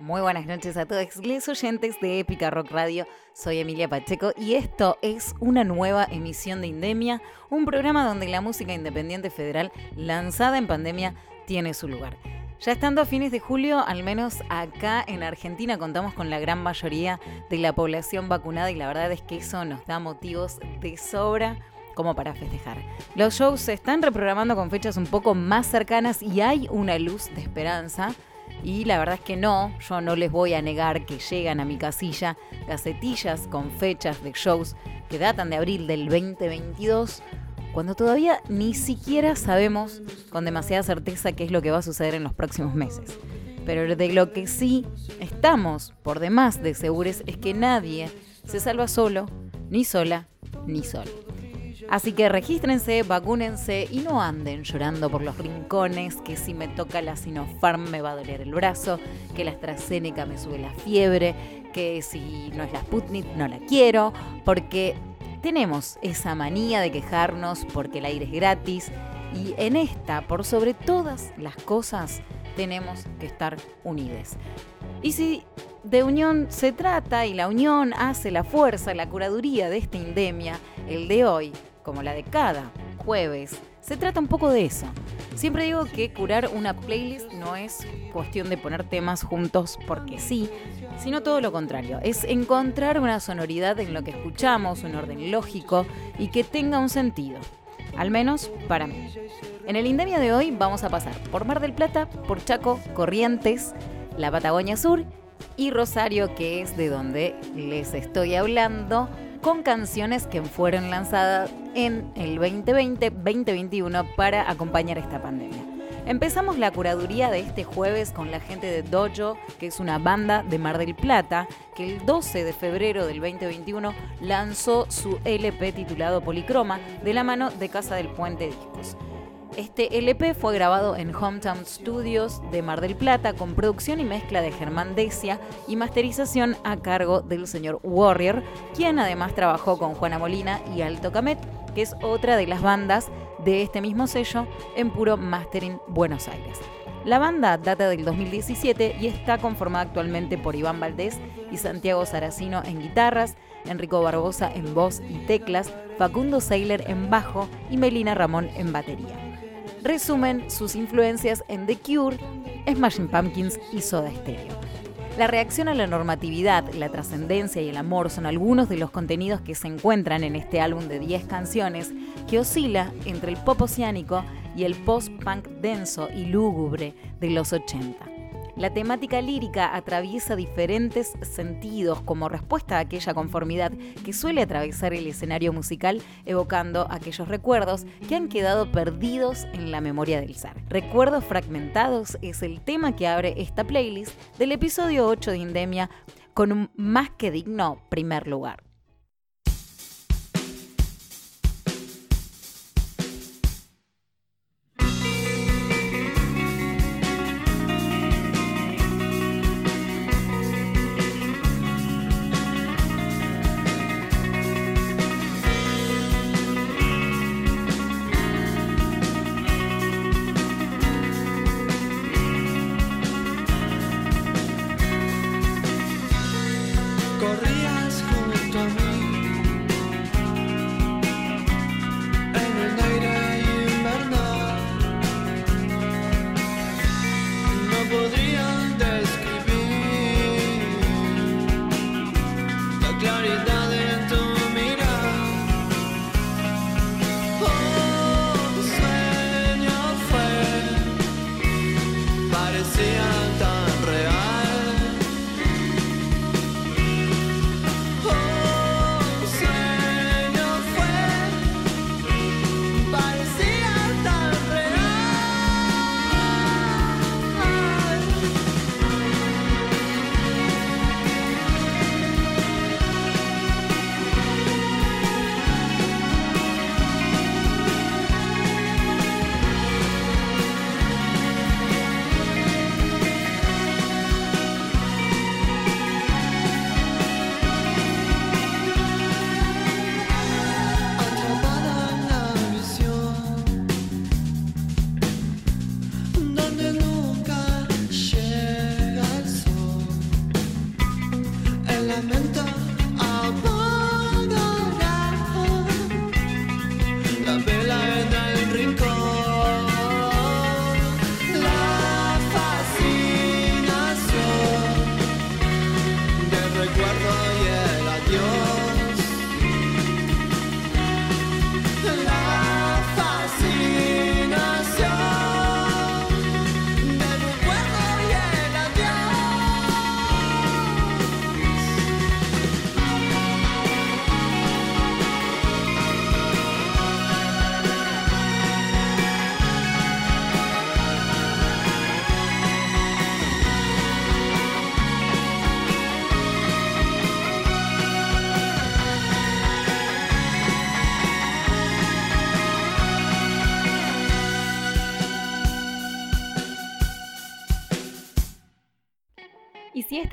Muy buenas noches a todos los oyentes de Épica Rock Radio. Soy Emilia Pacheco y esto es una nueva emisión de Indemia, un programa donde la música independiente federal lanzada en pandemia tiene su lugar. Ya estando a fines de julio, al menos acá en Argentina contamos con la gran mayoría de la población vacunada y la verdad es que eso nos da motivos de sobra como para festejar. Los shows se están reprogramando con fechas un poco más cercanas y hay una luz de esperanza y la verdad es que no, yo no les voy a negar que llegan a mi casilla gacetillas con fechas de shows que datan de abril del 2022, cuando todavía ni siquiera sabemos con demasiada certeza qué es lo que va a suceder en los próximos meses. Pero de lo que sí estamos por demás de seguros es que nadie se salva solo, ni sola, ni sola. Así que regístrense, vacúnense y no anden llorando por los rincones, que si me toca la Sinopharm me va a doler el brazo, que la AstraZeneca me sube la fiebre, que si no es la Sputnik no la quiero, porque tenemos esa manía de quejarnos porque el aire es gratis y en esta, por sobre todas las cosas, tenemos que estar unidos. Y si de unión se trata y la unión hace la fuerza, la curaduría de esta indemia, el de hoy como la de cada jueves, se trata un poco de eso. Siempre digo que curar una playlist no es cuestión de poner temas juntos porque sí, sino todo lo contrario. Es encontrar una sonoridad en lo que escuchamos, un orden lógico y que tenga un sentido. Al menos para mí. En el Indemia de hoy vamos a pasar por Mar del Plata, por Chaco, Corrientes, la Patagonia Sur y Rosario, que es de donde les estoy hablando con canciones que fueron lanzadas en el 2020-2021 para acompañar esta pandemia. Empezamos la curaduría de este jueves con la gente de Dojo, que es una banda de Mar del Plata, que el 12 de febrero del 2021 lanzó su LP titulado Policroma de la mano de Casa del Puente Discos. Este LP fue grabado en Hometown Studios de Mar del Plata con producción y mezcla de Germán Decia y masterización a cargo del señor Warrior, quien además trabajó con Juana Molina y Alto Camet, que es otra de las bandas de este mismo sello en puro mastering Buenos Aires. La banda data del 2017 y está conformada actualmente por Iván Valdés y Santiago Saracino en guitarras, Enrico Barbosa en voz y teclas, Facundo Seiler en bajo y Melina Ramón en batería resumen sus influencias en The Cure, Smashing Pumpkins y Soda Stereo. La reacción a la normatividad, la trascendencia y el amor son algunos de los contenidos que se encuentran en este álbum de 10 canciones que oscila entre el pop oceánico y el post-punk denso y lúgubre de los 80. La temática lírica atraviesa diferentes sentidos como respuesta a aquella conformidad que suele atravesar el escenario musical, evocando aquellos recuerdos que han quedado perdidos en la memoria del ser. Recuerdos fragmentados es el tema que abre esta playlist del episodio 8 de Indemia con un más que digno primer lugar. Corrías lamento.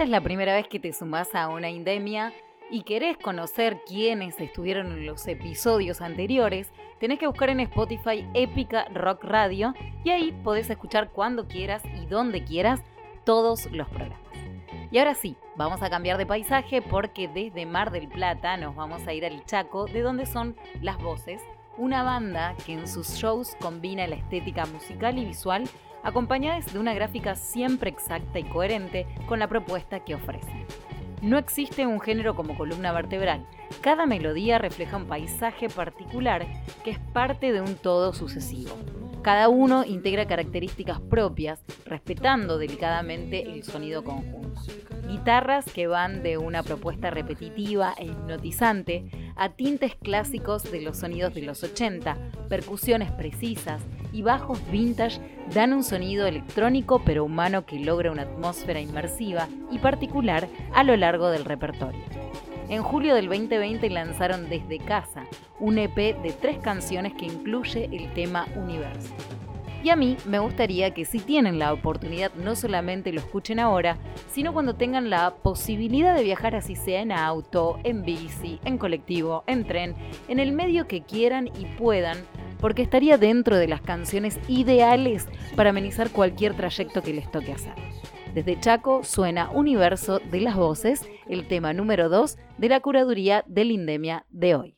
Es la primera vez que te sumás a una indemia y querés conocer quiénes estuvieron en los episodios anteriores, tenés que buscar en Spotify Épica Rock Radio y ahí podés escuchar cuando quieras y donde quieras todos los programas. Y ahora sí, vamos a cambiar de paisaje porque desde Mar del Plata nos vamos a ir al Chaco, de donde son Las Voces, una banda que en sus shows combina la estética musical y visual acompañadas de una gráfica siempre exacta y coherente con la propuesta que ofrecen. No existe un género como columna vertebral. Cada melodía refleja un paisaje particular que es parte de un todo sucesivo. Cada uno integra características propias, respetando delicadamente el sonido conjunto. Guitarras que van de una propuesta repetitiva e hipnotizante a tintes clásicos de los sonidos de los 80, percusiones precisas y bajos vintage dan un sonido electrónico pero humano que logra una atmósfera inmersiva y particular a lo largo del repertorio. En julio del 2020 lanzaron Desde Casa, un EP de tres canciones que incluye el tema Universo. Y a mí me gustaría que si tienen la oportunidad no solamente lo escuchen ahora, sino cuando tengan la posibilidad de viajar así sea en auto, en bici, en colectivo, en tren, en el medio que quieran y puedan, porque estaría dentro de las canciones ideales para amenizar cualquier trayecto que les toque hacer. Desde Chaco suena Universo de las Voces, el tema número 2 de la curaduría de Lindemia de hoy.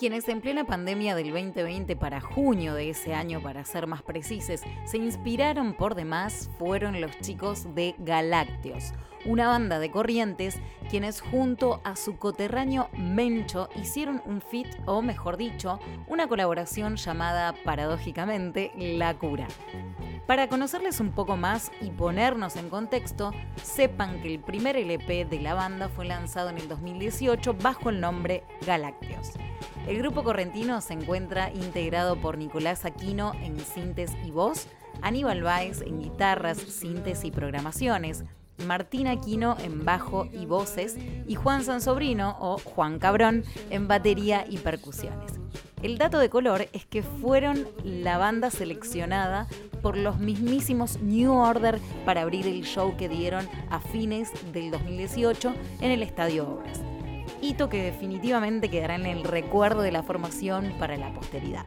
Quienes en plena pandemia del 2020 para junio de ese año, para ser más precisos, se inspiraron por demás fueron los chicos de Galácteos, una banda de corrientes quienes junto a su coterráneo Mencho hicieron un fit, o mejor dicho, una colaboración llamada paradójicamente La Cura. Para conocerles un poco más y ponernos en contexto, sepan que el primer LP de la banda fue lanzado en el 2018 bajo el nombre Galácteos. El grupo correntino se encuentra integrado por Nicolás Aquino en sintes y voz, Aníbal Baez en guitarras, sintes y programaciones, Martín Aquino en bajo y voces y Juan Sansobrino o Juan Cabrón en batería y percusiones. El dato de color es que fueron la banda seleccionada por los mismísimos New Order para abrir el show que dieron a fines del 2018 en el Estadio Obras. Hito que definitivamente quedará en el recuerdo de la formación para la posteridad.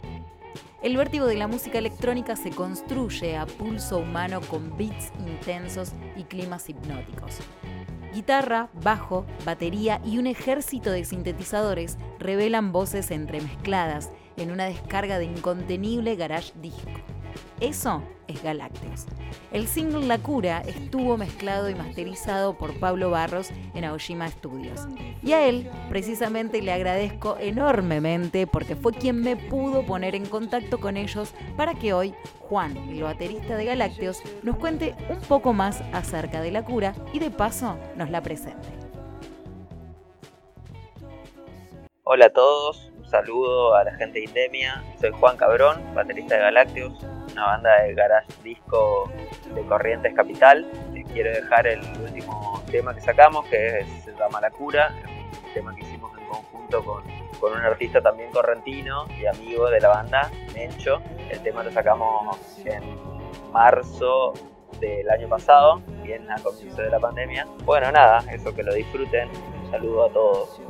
El vértigo de la música electrónica se construye a pulso humano con beats intensos y climas hipnóticos. Guitarra, bajo, batería y un ejército de sintetizadores revelan voces entremezcladas en una descarga de incontenible garage disco. Eso es Galácteos. El single La Cura estuvo mezclado y masterizado por Pablo Barros en Aoshima Studios. Y a él, precisamente, le agradezco enormemente porque fue quien me pudo poner en contacto con ellos para que hoy Juan, el baterista de Galácteos, nos cuente un poco más acerca de La Cura y de paso nos la presente. Hola a todos, un saludo a la gente de Indemia. Soy Juan Cabrón, baterista de Galácteos una banda de garage disco de Corrientes Capital. Quiero dejar el último tema que sacamos, que se llama La Cura, un tema que hicimos en conjunto con, con un artista también correntino y amigo de la banda, Mencho. El tema lo sacamos en marzo del año pasado, bien a comienzo de la pandemia. Bueno, nada, eso que lo disfruten. Un saludo a todos.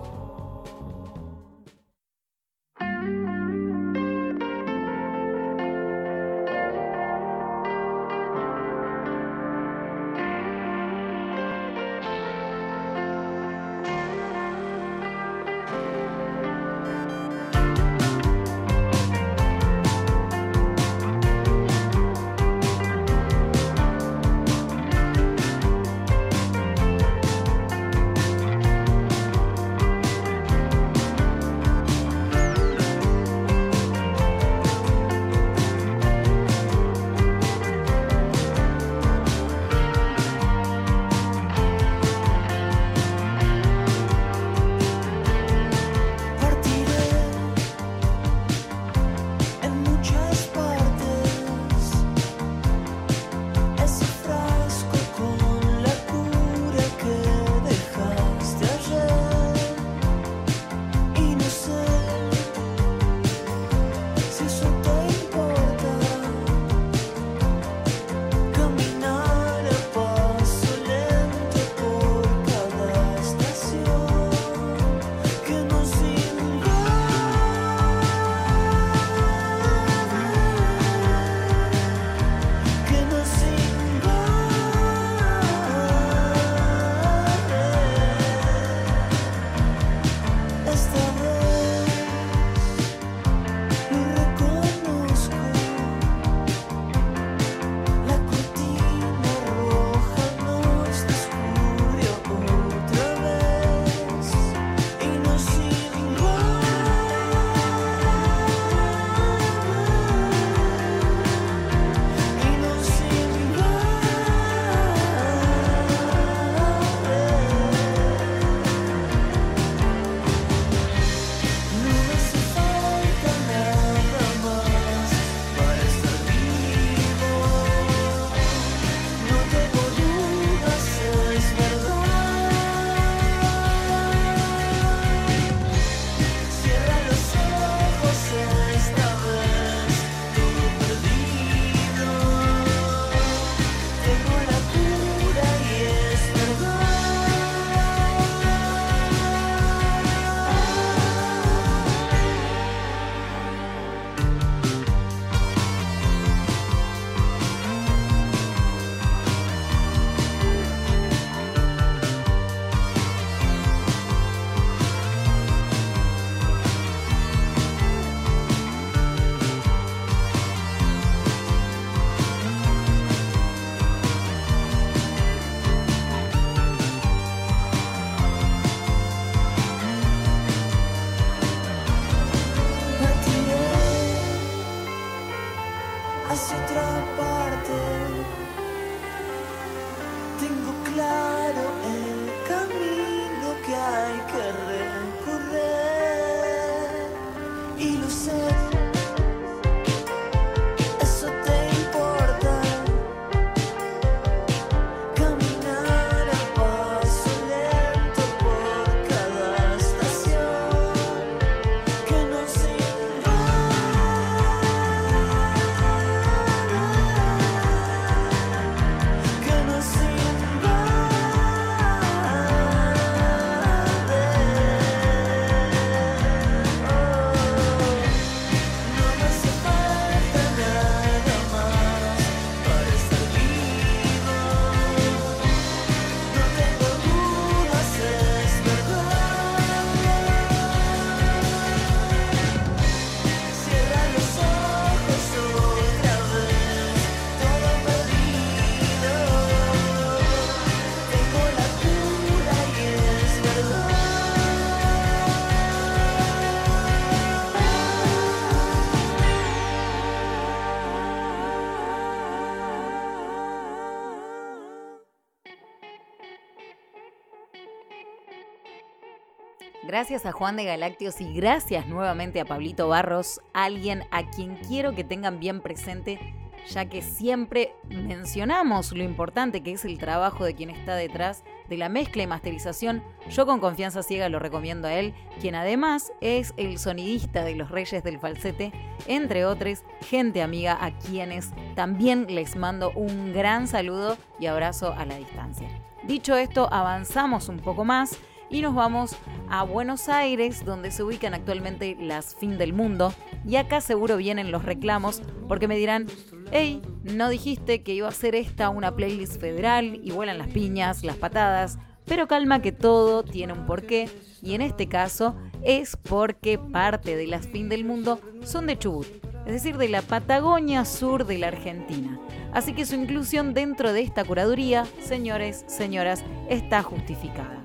you said. Gracias a Juan de Galácteos y gracias nuevamente a Pablito Barros, alguien a quien quiero que tengan bien presente, ya que siempre mencionamos lo importante que es el trabajo de quien está detrás de la mezcla y masterización. Yo con confianza ciega lo recomiendo a él, quien además es el sonidista de los Reyes del Falsete, entre otros, gente amiga a quienes también les mando un gran saludo y abrazo a la distancia. Dicho esto, avanzamos un poco más y nos vamos a Buenos Aires, donde se ubican actualmente las Fin del Mundo. Y acá seguro vienen los reclamos, porque me dirán, hey, no dijiste que iba a ser esta una playlist federal y vuelan las piñas, las patadas, pero calma que todo tiene un porqué, y en este caso es porque parte de las Fin del Mundo son de Chubut, es decir, de la Patagonia Sur de la Argentina. Así que su inclusión dentro de esta curaduría, señores, señoras, está justificada.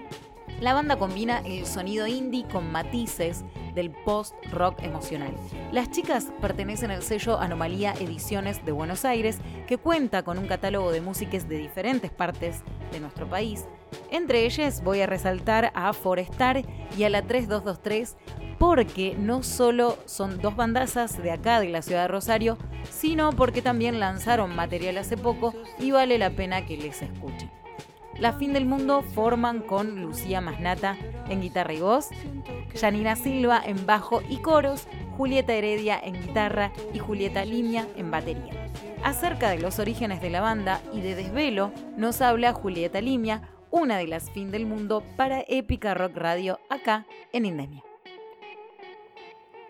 La banda combina el sonido indie con matices del post-rock emocional. Las chicas pertenecen al sello Anomalía Ediciones de Buenos Aires, que cuenta con un catálogo de músicas de diferentes partes de nuestro país. Entre ellas voy a resaltar a Forestar y a la 3223 porque no solo son dos bandazas de acá de la ciudad de Rosario, sino porque también lanzaron material hace poco y vale la pena que les escuchen. La Fin del Mundo forman con Lucía Masnata en guitarra y voz, Janina Silva en bajo y coros, Julieta Heredia en guitarra y Julieta Limia en batería. Acerca de los orígenes de la banda y de Desvelo nos habla Julieta Limia, una de las Fin del Mundo para Épica Rock Radio acá en Indemia.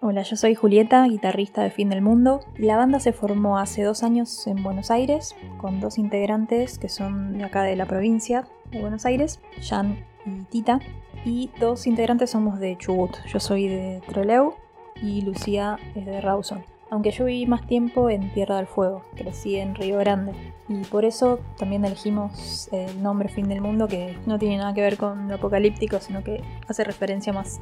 Hola, yo soy Julieta, guitarrista de Fin del Mundo. La banda se formó hace dos años en Buenos Aires, con dos integrantes que son de acá de la provincia de Buenos Aires, Jan y Tita. Y dos integrantes somos de Chubut. Yo soy de Trelew y Lucía es de Rawson aunque yo viví más tiempo en Tierra del Fuego, crecí en Río Grande. Y por eso también elegimos el nombre Fin del Mundo, que no tiene nada que ver con lo apocalíptico, sino que hace referencia más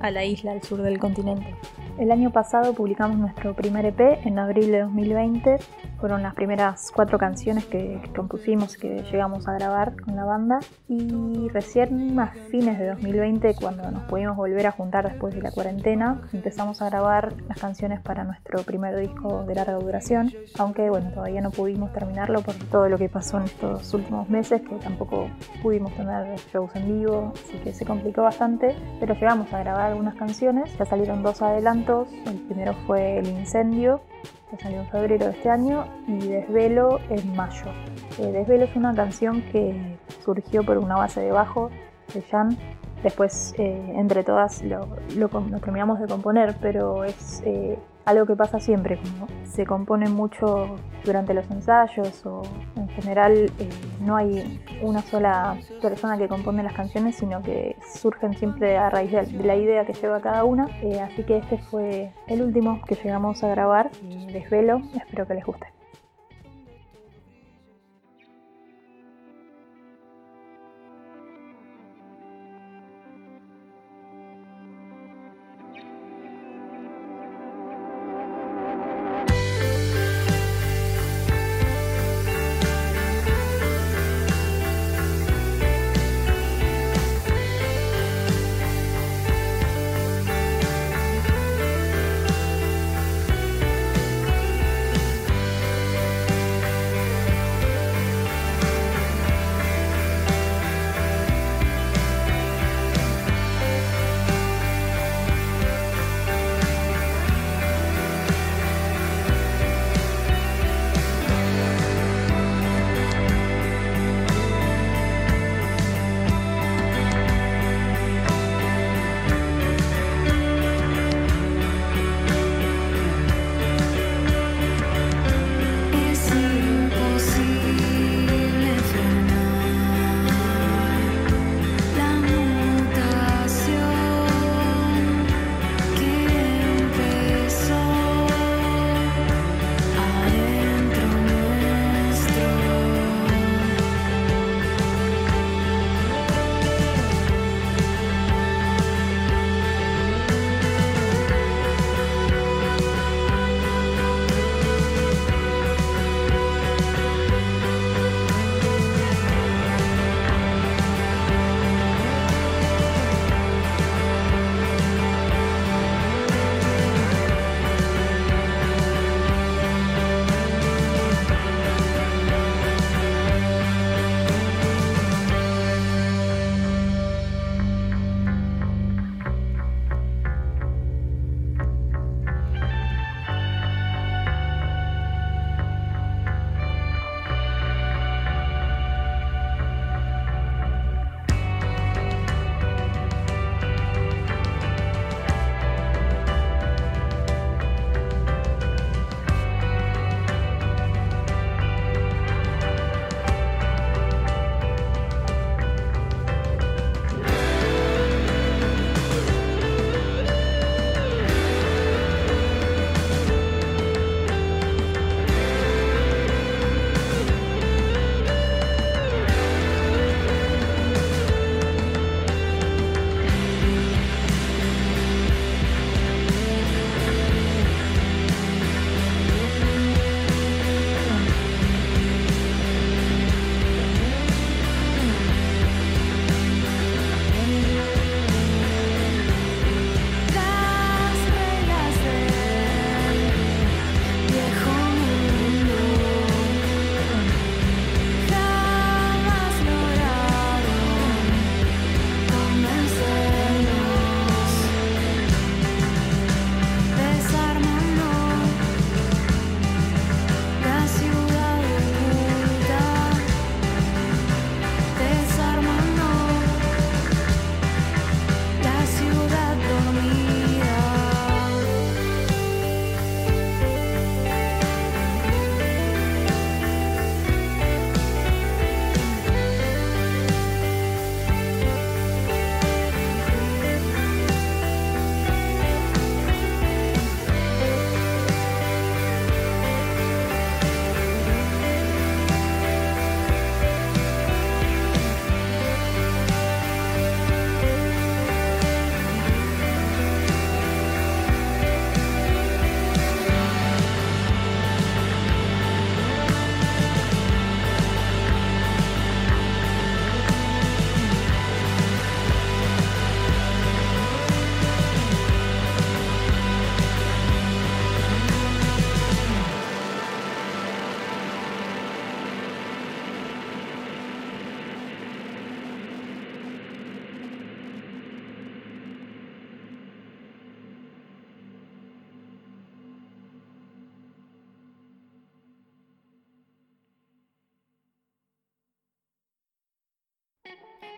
a, la isla al sur del continente. El año pasado publicamos nuestro primer EP en abril de 2020. Fueron las primeras cuatro canciones que, que compusimos, que llegamos a grabar con la banda. Y recién a fines de 2020, cuando nos pudimos volver a juntar después de la cuarentena, empezamos a grabar las canciones para nuestro primer disco de larga duración, aunque bueno, todavía no pudimos terminarlo por todo lo que pasó en estos últimos meses, que tampoco pudimos tener shows en vivo, así que se complicó bastante, pero llegamos a grabar algunas canciones, ya salieron dos adelantos, el primero fue El Incendio, que salió en febrero de este año, y Desvelo en mayo. Eh, Desvelo es una canción que surgió por una base de bajo de Jan, después eh, entre todas lo, lo, terminamos de componer, pero es eh, algo que pasa siempre, como se compone mucho durante los ensayos o en general eh, no hay una sola persona que compone las canciones, sino que surgen siempre a raíz de la idea que lleva cada una. Así que este fue el último que llegamos a grabar, Desvelo, espero que les guste.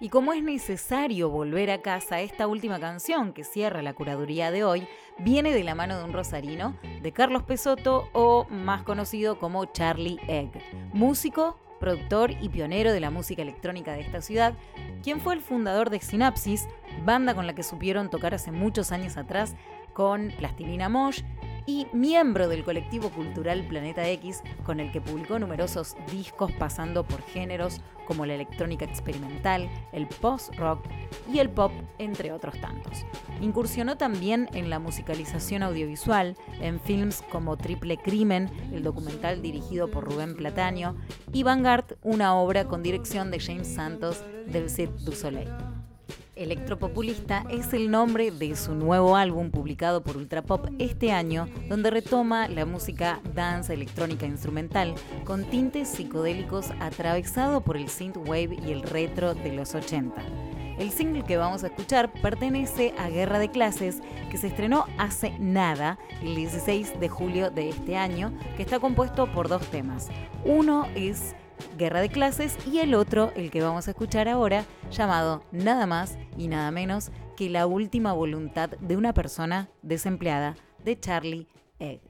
Y como es necesario volver a casa, esta última canción que cierra la curaduría de hoy viene de la mano de un rosarino, de Carlos Pesotto o más conocido como Charlie Egg, músico, productor y pionero de la música electrónica de esta ciudad, quien fue el fundador de Synapsis, banda con la que supieron tocar hace muchos años atrás con Plastilina Mosh y miembro del colectivo cultural Planeta X, con el que publicó numerosos discos pasando por géneros como la electrónica experimental, el post-rock y el pop, entre otros tantos. Incursionó también en la musicalización audiovisual, en films como Triple Crimen, el documental dirigido por Rubén Plataño, y Vanguard, una obra con dirección de James Santos del Cirque du Soleil. Electropopulista es el nombre de su nuevo álbum publicado por Ultrapop este año, donde retoma la música dance electrónica instrumental con tintes psicodélicos atravesado por el synthwave y el retro de los 80. El single que vamos a escuchar pertenece a Guerra de Clases, que se estrenó hace nada, el 16 de julio de este año, que está compuesto por dos temas. Uno es Guerra de Clases y el otro, el que vamos a escuchar ahora, llamado Nada más y nada menos que La última voluntad de una persona desempleada de Charlie Egg.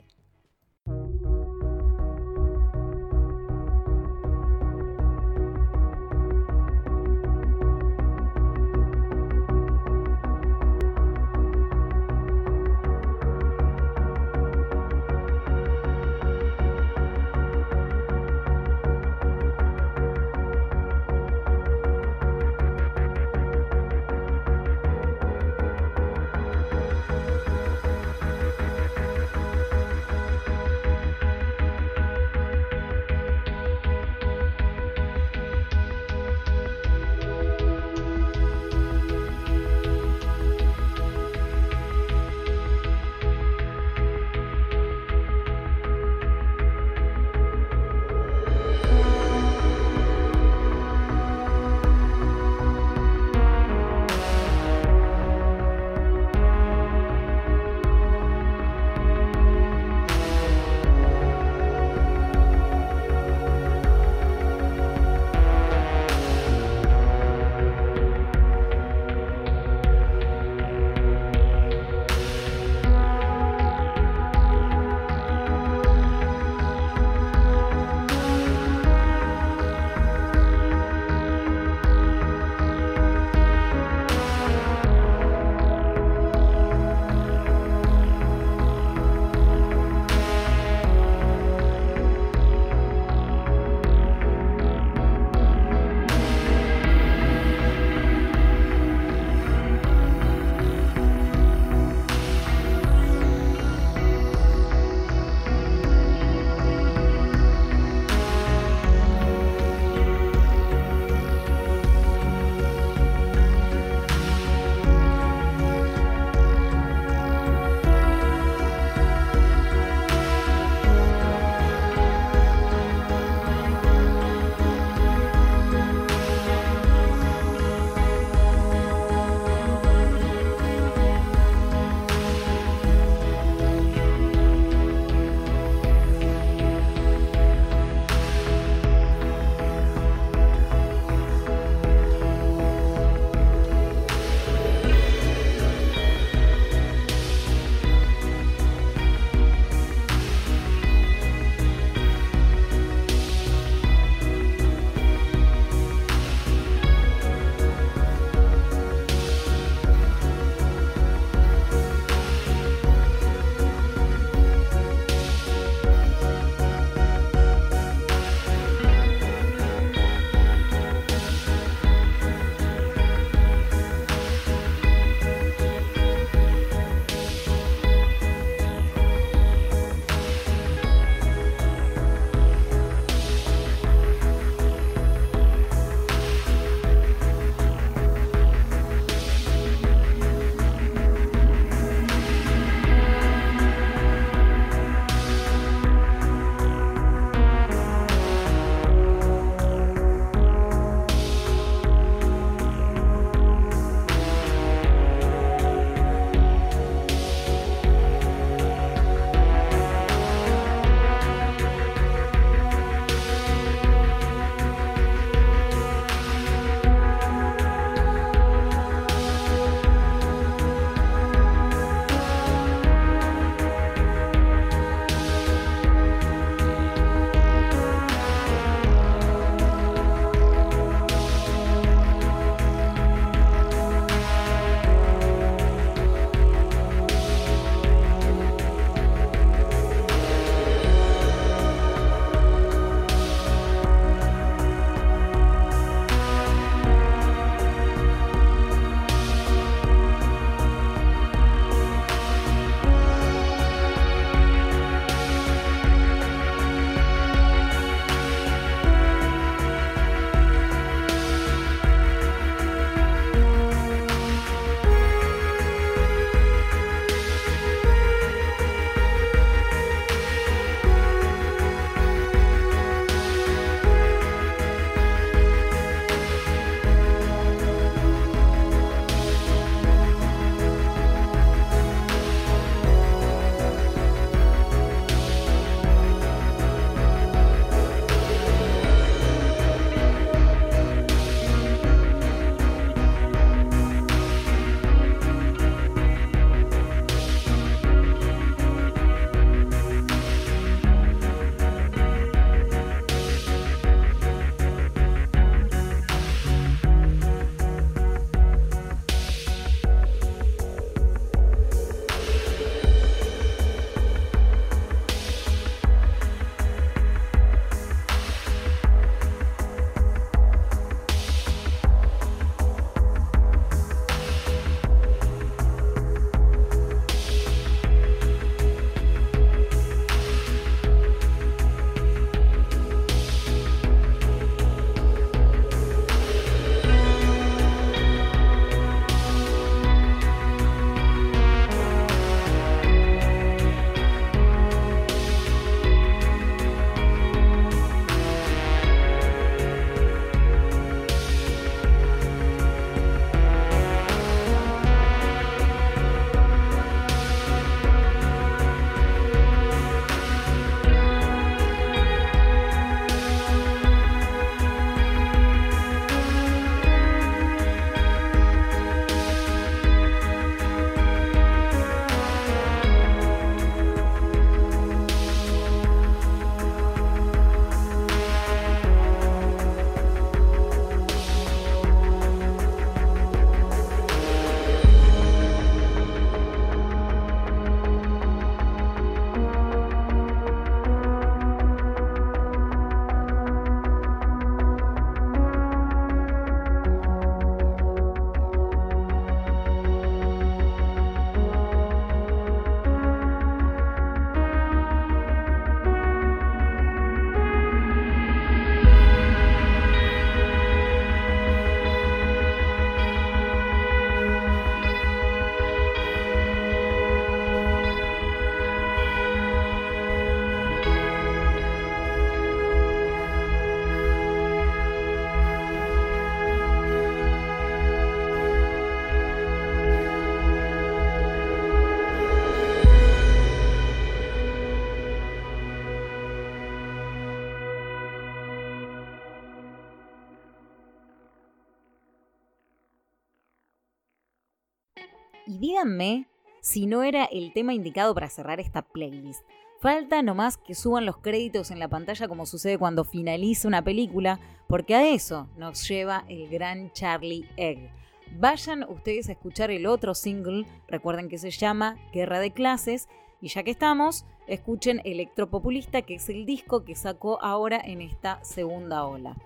Díganme si no era el tema indicado para cerrar esta playlist. Falta nomás que suban los créditos en la pantalla como sucede cuando finaliza una película, porque a eso nos lleva el gran Charlie Egg. Vayan ustedes a escuchar el otro single, recuerden que se llama Guerra de Clases, y ya que estamos, escuchen Electropopulista, que es el disco que sacó ahora en esta segunda ola.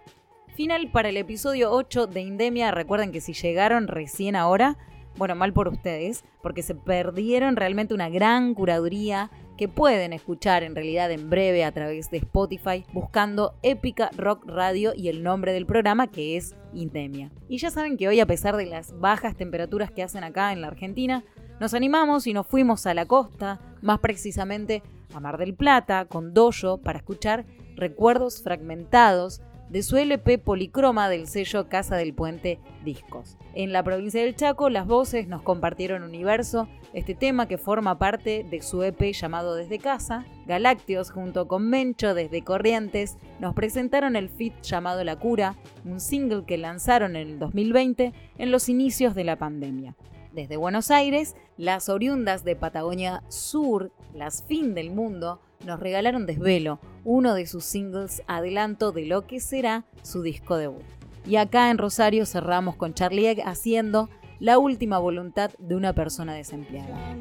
Final para el episodio 8 de Indemia. Recuerden que si llegaron recién ahora, bueno, mal por ustedes, porque se perdieron realmente una gran curaduría que pueden escuchar en realidad en breve a través de Spotify buscando Épica Rock Radio y el nombre del programa que es Indemia. Y ya saben que hoy a pesar de las bajas temperaturas que hacen acá en la Argentina, nos animamos y nos fuimos a la costa, más precisamente a Mar del Plata, con Doyo, para escuchar recuerdos fragmentados de su LP Policroma del sello Casa del Puente Discos. En la provincia del Chaco, las voces nos compartieron Universo, este tema que forma parte de su EP llamado Desde Casa. Galácteos junto con Mencho desde Corrientes nos presentaron el fit llamado La Cura, un single que lanzaron en el 2020 en los inicios de la pandemia. Desde Buenos Aires, las oriundas de Patagonia Sur, las fin del mundo, nos regalaron Desvelo, uno de sus singles adelanto de lo que será su disco debut. Y acá en Rosario cerramos con Charlie haciendo La última voluntad de una persona desempleada.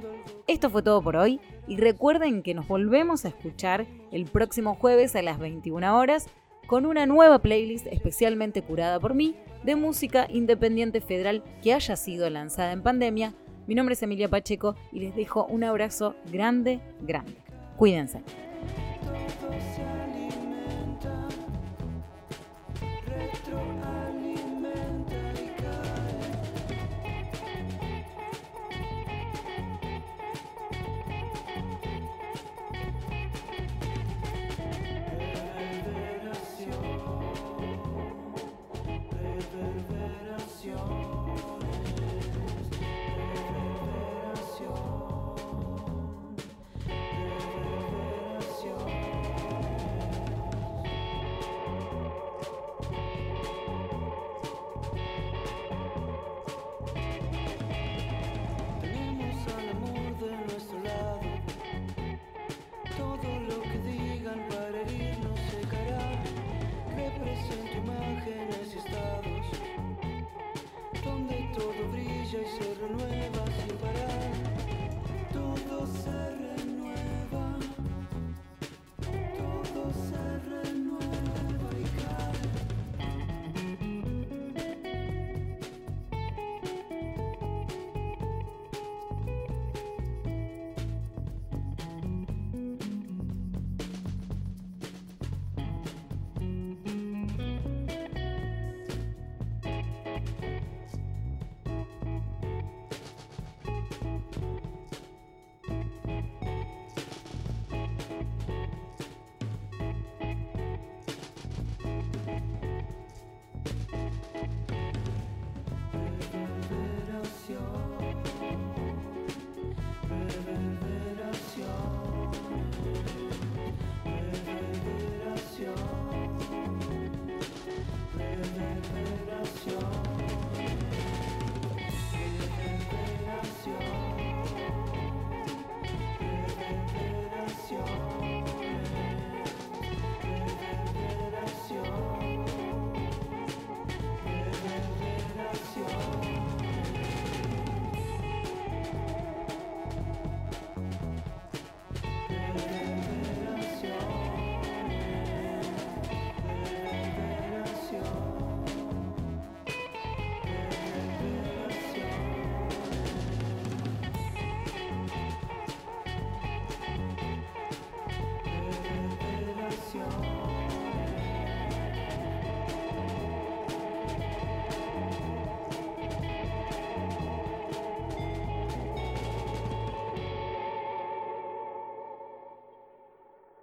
Esto fue todo por hoy y recuerden que nos volvemos a escuchar el próximo jueves a las 21 horas con una nueva playlist especialmente curada por mí de música independiente federal que haya sido lanzada en pandemia. Mi nombre es Emilia Pacheco y les dejo un abrazo grande, grande. Cuídense.